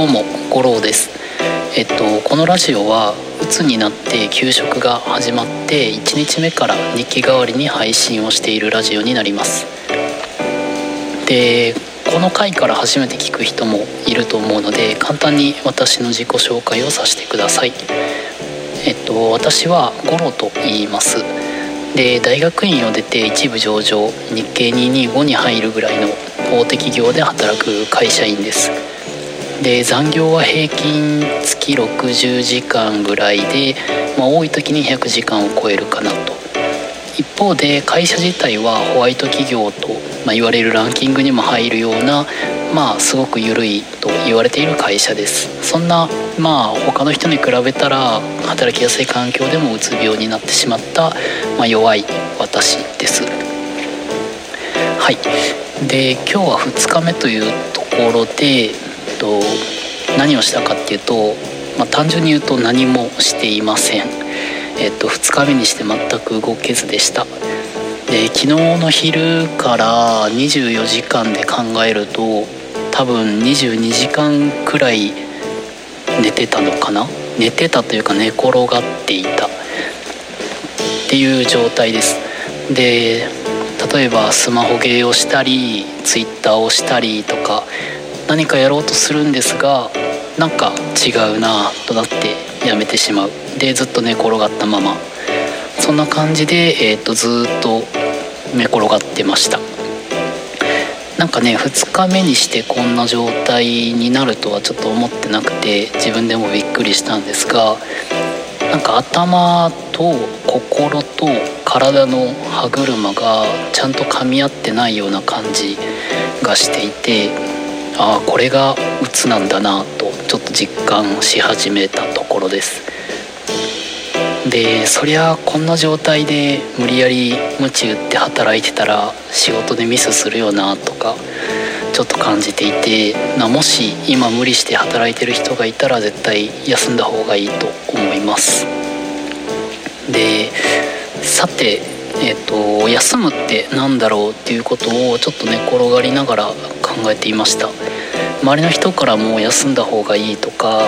どうも五郎です。えっとこのラジオは鬱になって給食が始まって1日目から日記代わりに配信をしているラジオになります。でこの回から初めて聞く人もいると思うので簡単に私の自己紹介をさせてください。えっと私は五郎と言います。で大学院を出て一部上場日経225に入るぐらいの大手企業で働く会社員です。で残業は平均月60時間ぐらいで、まあ、多い時に100時間を超えるかなと。一方で会社自体はホワイト企業と、まあ、言われるランキングにも入るようなまあすごく緩いと言われている会社です。そんなまあ他の人に比べたら働きやすい環境でもうつ病になってしまった、まあ、弱い私です。はい。で今日は2日目というところでと何をしたかっていうと、まあ、単純に言うと何もしていません。えっと2日目にして全く動けずでした。で昨日の昼から24時間で考えると多分22時間くらい寝てたのかな？寝てたというか寝転がっていた。っていう状態です。で例えばスマホゲーをしたりツイッターをしたりとか何かやろうとするんですがなんか違うなとなってやめてしまう。でずっと寝転がったまま。そんな感じで、えーと、ずっと寝転がってました。なんかね2日目にしてこんな状態になるとはちょっと思ってなくて自分でもびっくりしたんですがなんか頭と心と体の歯車がちゃんと噛み合ってないような感じがしていてああこれが鬱なんだなとちょっと実感し始めたところです。でそりゃこんな状態で無理やり鞭打って働いてたら仕事でミスするよなとかちょっと感じていてなもし今無理して働いてる人がいたら絶対休んだ方がいいと思います。でさてえーと、休むって何だろうっていうことをちょっと寝転がりながら考えていました。周りの人からも休んだ方がいいとか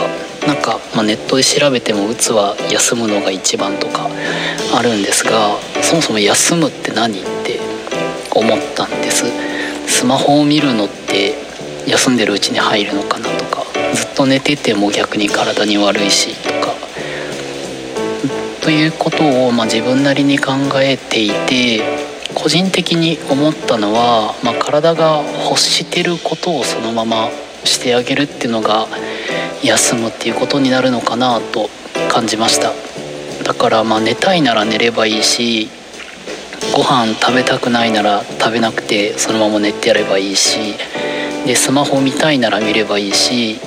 なんか、まあ、ネットで調べてもうつは休むのが一番とかあるんですがそもそも休むって何って思ったんです。スマホを見るのって休んでるうちに入るのかなとかずっと寝てても逆に体に悪いしとか。ということを、まあ、自分なりに考えていて個人的に思ったのは、まあ、体が欲してることをそのまましてあげるっていうのが休むっていうことになるのかなと感じましただからまあ寝たいなら寝ればいいしご飯食べたくないなら食べなくてそのまま寝てやればいいしでスマホ見たいなら見ればいいし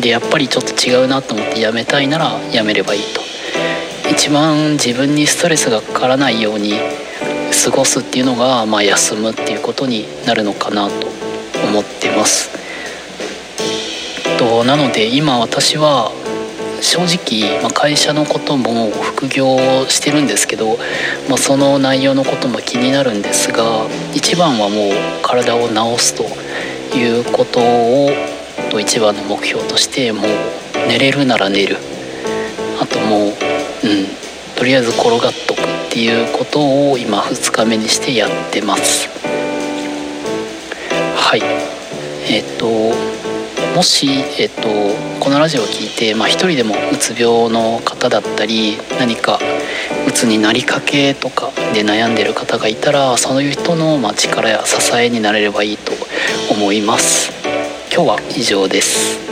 でやっぱりちょっと違うなと思ってやめたいならやめればいいと一番自分にストレスがかからないように過ごすっていうのが、まあ、休むっていうことになるのかなと思ってます。なので今私は正直、まあ、会社のことも副業してるんですけど、まあ、その内容のことも気になるんですが一番はもう体を治すということをと一番の目標としてもう寝れるなら寝る。あともううんとりあえず転がっとくっていうことを今2日目にしてやってます。はい。えっ、ともし、えっと、このラジオを聴いて、まあ、一人でもうつ病の方だったり何かうつになりかけとかで悩んでる方がいたらそういう人の、まあ、力や支えになれればいいと思います。今日は以上です。